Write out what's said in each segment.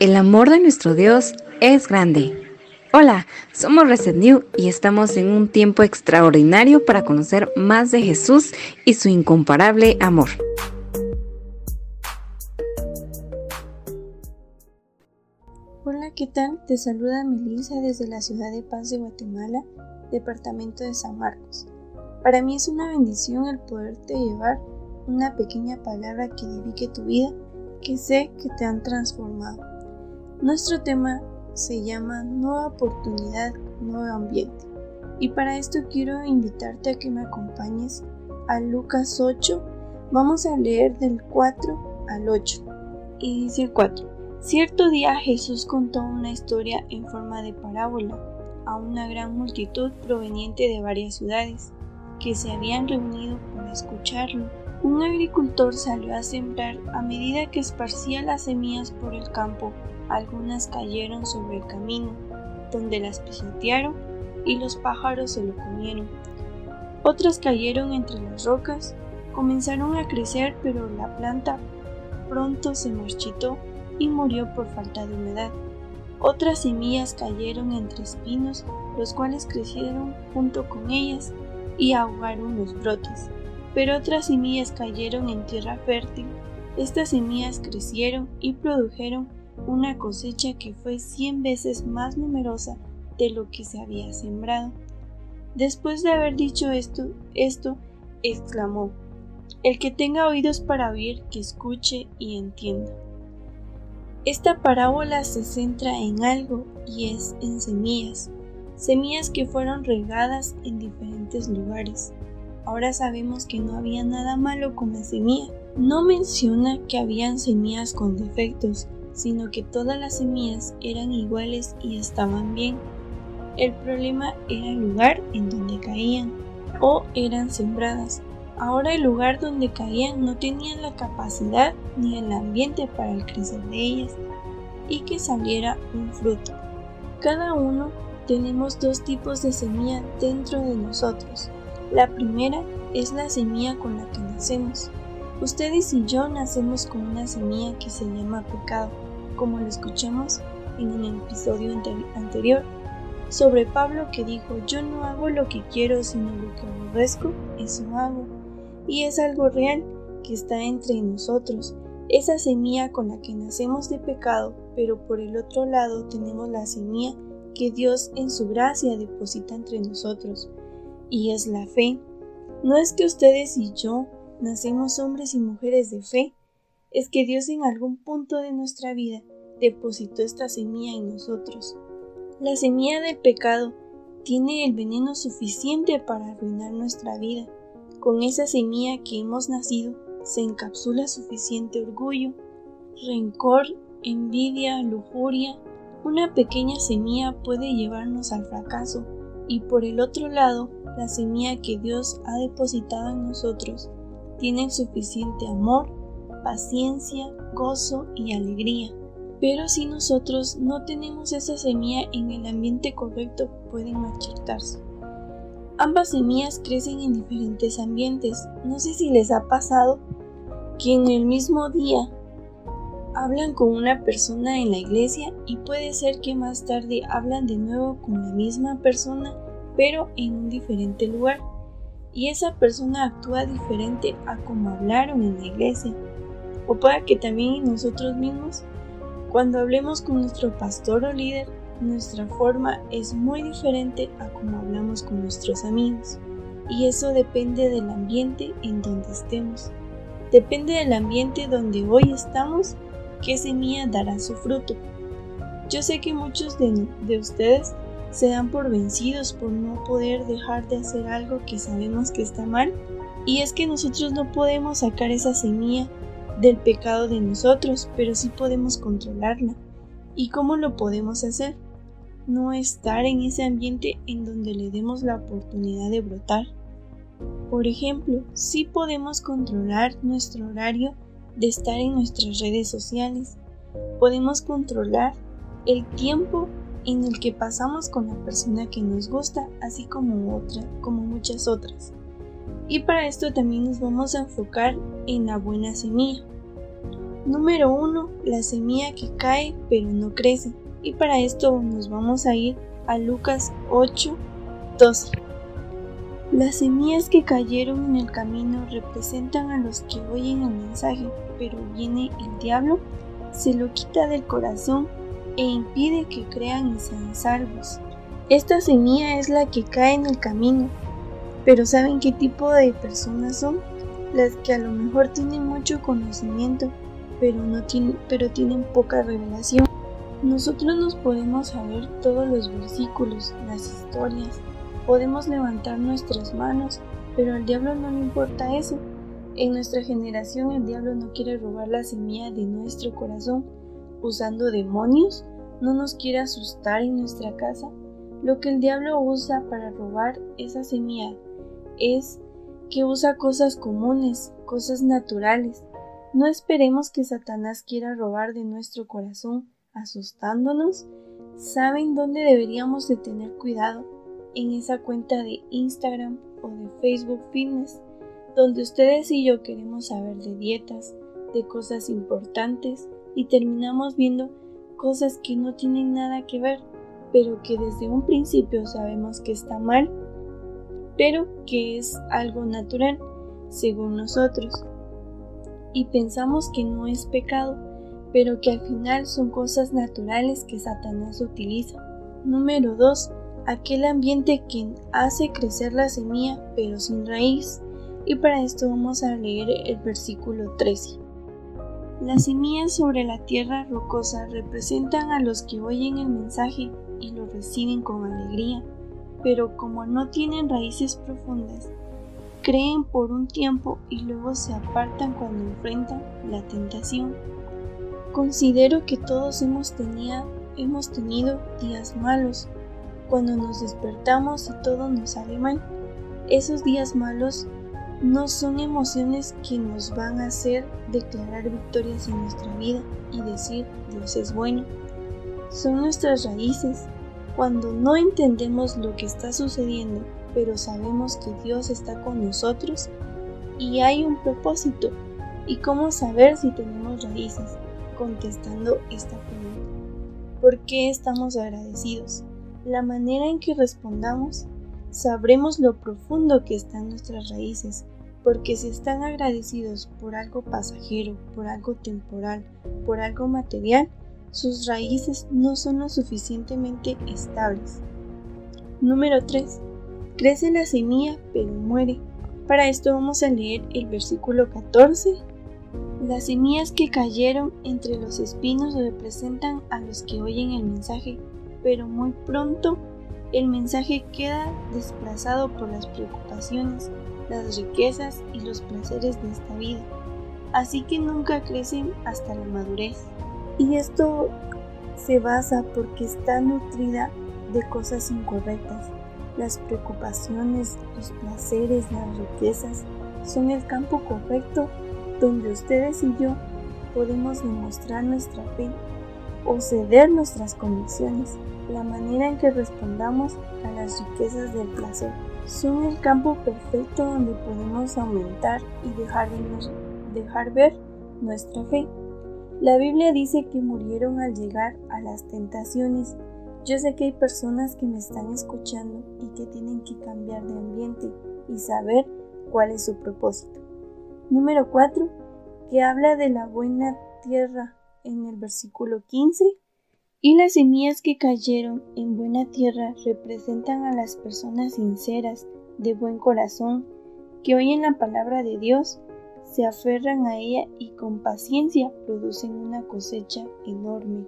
El amor de nuestro Dios es grande. Hola, somos Reset New y estamos en un tiempo extraordinario para conocer más de Jesús y su incomparable amor. Hola, ¿qué tal? Te saluda Melissa desde la ciudad de Paz de Guatemala, departamento de San Marcos. Para mí es una bendición el poderte llevar una pequeña palabra que edifique tu vida, que sé que te han transformado. Nuestro tema se llama Nueva oportunidad, nuevo ambiente. Y para esto quiero invitarte a que me acompañes a Lucas 8. Vamos a leer del 4 al 8. Y dice el 4. Cierto día Jesús contó una historia en forma de parábola a una gran multitud proveniente de varias ciudades que se habían reunido para escucharlo. Un agricultor salió a sembrar a medida que esparcía las semillas por el campo. Algunas cayeron sobre el camino, donde las pisotearon y los pájaros se lo comieron. Otras cayeron entre las rocas, comenzaron a crecer, pero la planta pronto se marchitó y murió por falta de humedad. Otras semillas cayeron entre espinos, los cuales crecieron junto con ellas y ahogaron los brotes. Pero otras semillas cayeron en tierra fértil. Estas semillas crecieron y produjeron una cosecha que fue cien veces más numerosa de lo que se había sembrado. Después de haber dicho esto, esto exclamó, El que tenga oídos para oír, que escuche y entienda. Esta parábola se centra en algo y es en semillas semillas que fueron regadas en diferentes lugares. Ahora sabemos que no había nada malo con la semilla. No menciona que habían semillas con defectos, sino que todas las semillas eran iguales y estaban bien. El problema era el lugar en donde caían o eran sembradas. Ahora el lugar donde caían no tenía la capacidad ni el ambiente para el crecer de ellas y que saliera un fruto. Cada uno tenemos dos tipos de semilla dentro de nosotros. La primera es la semilla con la que nacemos. Ustedes y yo nacemos con una semilla que se llama pecado, como lo escuchamos en el episodio anterior, sobre Pablo que dijo, yo no hago lo que quiero, sino lo que aborrezco, eso hago. Y es algo real que está entre nosotros, esa semilla con la que nacemos de pecado, pero por el otro lado tenemos la semilla que Dios en su gracia deposita entre nosotros, y es la fe. No es que ustedes y yo nacemos hombres y mujeres de fe, es que Dios en algún punto de nuestra vida depositó esta semilla en nosotros. La semilla del pecado tiene el veneno suficiente para arruinar nuestra vida. Con esa semilla que hemos nacido se encapsula suficiente orgullo, rencor, envidia, lujuria, una pequeña semilla puede llevarnos al fracaso y por el otro lado, la semilla que Dios ha depositado en nosotros tiene suficiente amor, paciencia, gozo y alegría. Pero si nosotros no tenemos esa semilla en el ambiente correcto, pueden marchitarse. Ambas semillas crecen en diferentes ambientes. No sé si les ha pasado que en el mismo día hablan con una persona en la iglesia y puede ser que más tarde hablan de nuevo con la misma persona pero en un diferente lugar y esa persona actúa diferente a como hablaron en la iglesia o puede que también nosotros mismos cuando hablemos con nuestro pastor o líder nuestra forma es muy diferente a como hablamos con nuestros amigos y eso depende del ambiente en donde estemos. Depende del ambiente donde hoy estamos qué semilla dará su fruto. Yo sé que muchos de, de ustedes se dan por vencidos por no poder dejar de hacer algo que sabemos que está mal, y es que nosotros no podemos sacar esa semilla del pecado de nosotros, pero sí podemos controlarla. ¿Y cómo lo podemos hacer? No estar en ese ambiente en donde le demos la oportunidad de brotar. Por ejemplo, sí podemos controlar nuestro horario de estar en nuestras redes sociales. Podemos controlar el tiempo en el que pasamos con la persona que nos gusta, así como otra, como muchas otras. Y para esto también nos vamos a enfocar en la buena semilla. Número 1. La semilla que cae pero no crece. Y para esto nos vamos a ir a Lucas 8, 12. Las semillas que cayeron en el camino representan a los que oyen el mensaje, pero viene el diablo, se lo quita del corazón e impide que crean y sean salvos. Esta semilla es la que cae en el camino, pero ¿saben qué tipo de personas son? Las que a lo mejor tienen mucho conocimiento, pero, no tienen, pero tienen poca revelación. Nosotros nos podemos saber todos los versículos, las historias, podemos levantar nuestras manos, pero al diablo no le importa eso. En nuestra generación el diablo no quiere robar la semilla de nuestro corazón usando demonios, no nos quiere asustar en nuestra casa. Lo que el diablo usa para robar esa semilla es que usa cosas comunes, cosas naturales. No esperemos que Satanás quiera robar de nuestro corazón asustándonos, ¿saben dónde deberíamos de tener cuidado? En esa cuenta de Instagram o de Facebook Fitness, donde ustedes y yo queremos saber de dietas, de cosas importantes y terminamos viendo cosas que no tienen nada que ver, pero que desde un principio sabemos que está mal, pero que es algo natural, según nosotros. Y pensamos que no es pecado, pero que al final son cosas naturales que Satanás utiliza. Número 2. Aquel ambiente que hace crecer la semilla pero sin raíz. Y para esto vamos a leer el versículo 13. Las semillas sobre la tierra rocosa representan a los que oyen el mensaje y lo reciben con alegría, pero como no tienen raíces profundas, creen por un tiempo y luego se apartan cuando enfrentan la tentación. Considero que todos hemos, hemos tenido días malos, cuando nos despertamos y todo nos sale mal. Esos días malos no son emociones que nos van a hacer declarar victorias en nuestra vida y decir Dios es bueno. Son nuestras raíces. Cuando no entendemos lo que está sucediendo, pero sabemos que Dios está con nosotros y hay un propósito. ¿Y cómo saber si tenemos raíces? contestando esta pregunta. ¿Por qué estamos agradecidos? La manera en que respondamos, sabremos lo profundo que están nuestras raíces, porque si están agradecidos por algo pasajero, por algo temporal, por algo material, sus raíces no son lo suficientemente estables. Número 3. Crece la semilla pero muere. Para esto vamos a leer el versículo 14 las semillas que cayeron entre los espinos representan a los que oyen el mensaje, pero muy pronto el mensaje queda desplazado por las preocupaciones, las riquezas y los placeres de esta vida, así que nunca crecen hasta la madurez. Y esto se basa porque está nutrida de cosas incorrectas. Las preocupaciones, los placeres, las riquezas son el campo correcto donde ustedes y yo podemos demostrar nuestra fe o ceder nuestras convicciones, la manera en que respondamos a las riquezas del placer. Son el campo perfecto donde podemos aumentar y dejar, ver nuestra fe. La Biblia dice que murieron al llegar a las tentaciones. Yo sé que hay personas que me están escuchando y que tienen que cambiar de ambiente y saber cuál es su propósito. Número 4, que habla de la buena tierra en el versículo 15. Y las semillas que cayeron en buena tierra representan a las personas sinceras, de buen corazón, que oyen la palabra de Dios, se aferran a ella y con paciencia producen una cosecha enorme.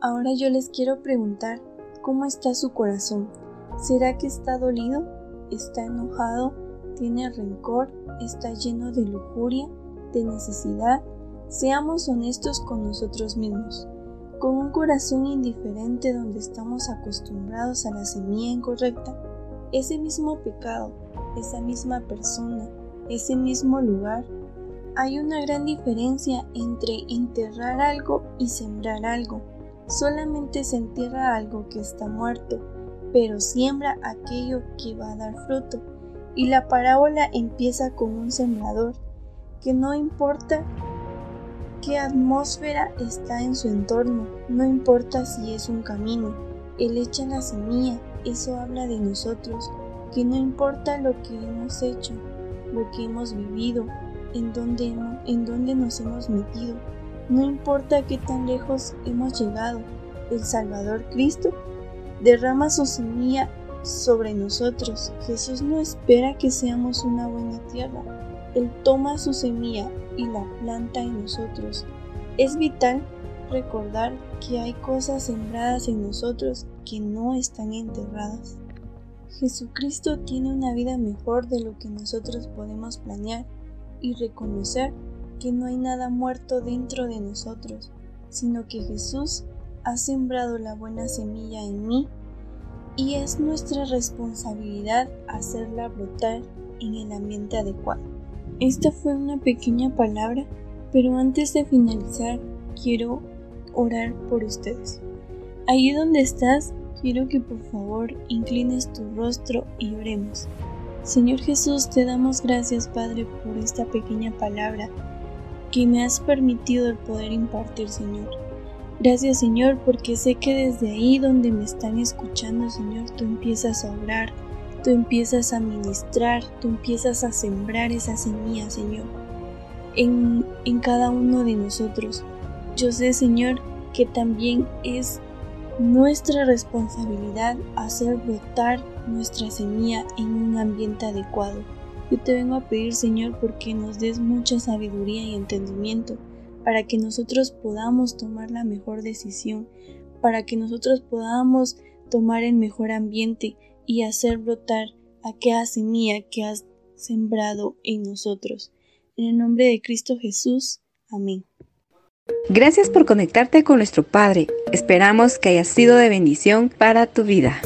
Ahora yo les quiero preguntar, ¿cómo está su corazón? ¿Será que está dolido? ¿Está enojado? tiene rencor, está lleno de lujuria, de necesidad, seamos honestos con nosotros mismos. Con un corazón indiferente donde estamos acostumbrados a la semilla incorrecta, ese mismo pecado, esa misma persona, ese mismo lugar, hay una gran diferencia entre enterrar algo y sembrar algo. Solamente se entierra algo que está muerto, pero siembra aquello que va a dar fruto. Y la parábola empieza con un sembrador, que no importa qué atmósfera está en su entorno, no importa si es un camino. Él echa la semilla, eso habla de nosotros, que no importa lo que hemos hecho, lo que hemos vivido, en dónde, en dónde nos hemos metido, no importa qué tan lejos hemos llegado, el Salvador Cristo derrama su semilla sobre nosotros. Jesús no espera que seamos una buena tierra. Él toma su semilla y la planta en nosotros. Es vital recordar que hay cosas sembradas en nosotros que no están enterradas. Jesucristo tiene una vida mejor de lo que nosotros podemos planear y reconocer que no hay nada muerto dentro de nosotros, sino que Jesús ha sembrado la buena semilla en mí y es nuestra responsabilidad hacerla brotar en el ambiente adecuado. Esta fue una pequeña palabra, pero antes de finalizar quiero orar por ustedes. Ahí donde estás, quiero que por favor inclines tu rostro y oremos. Señor Jesús, te damos gracias Padre por esta pequeña palabra que me has permitido el poder impartir, Señor. Gracias Señor, porque sé que desde ahí donde me están escuchando, Señor, tú empiezas a orar, tú empiezas a ministrar, tú empiezas a sembrar esa semilla, Señor, en, en cada uno de nosotros. Yo sé, Señor, que también es nuestra responsabilidad hacer brotar nuestra semilla en un ambiente adecuado. Yo te vengo a pedir, Señor, porque nos des mucha sabiduría y entendimiento para que nosotros podamos tomar la mejor decisión, para que nosotros podamos tomar el mejor ambiente y hacer brotar aquella semilla que has sembrado en nosotros. En el nombre de Cristo Jesús. Amén. Gracias por conectarte con nuestro Padre. Esperamos que haya sido de bendición para tu vida.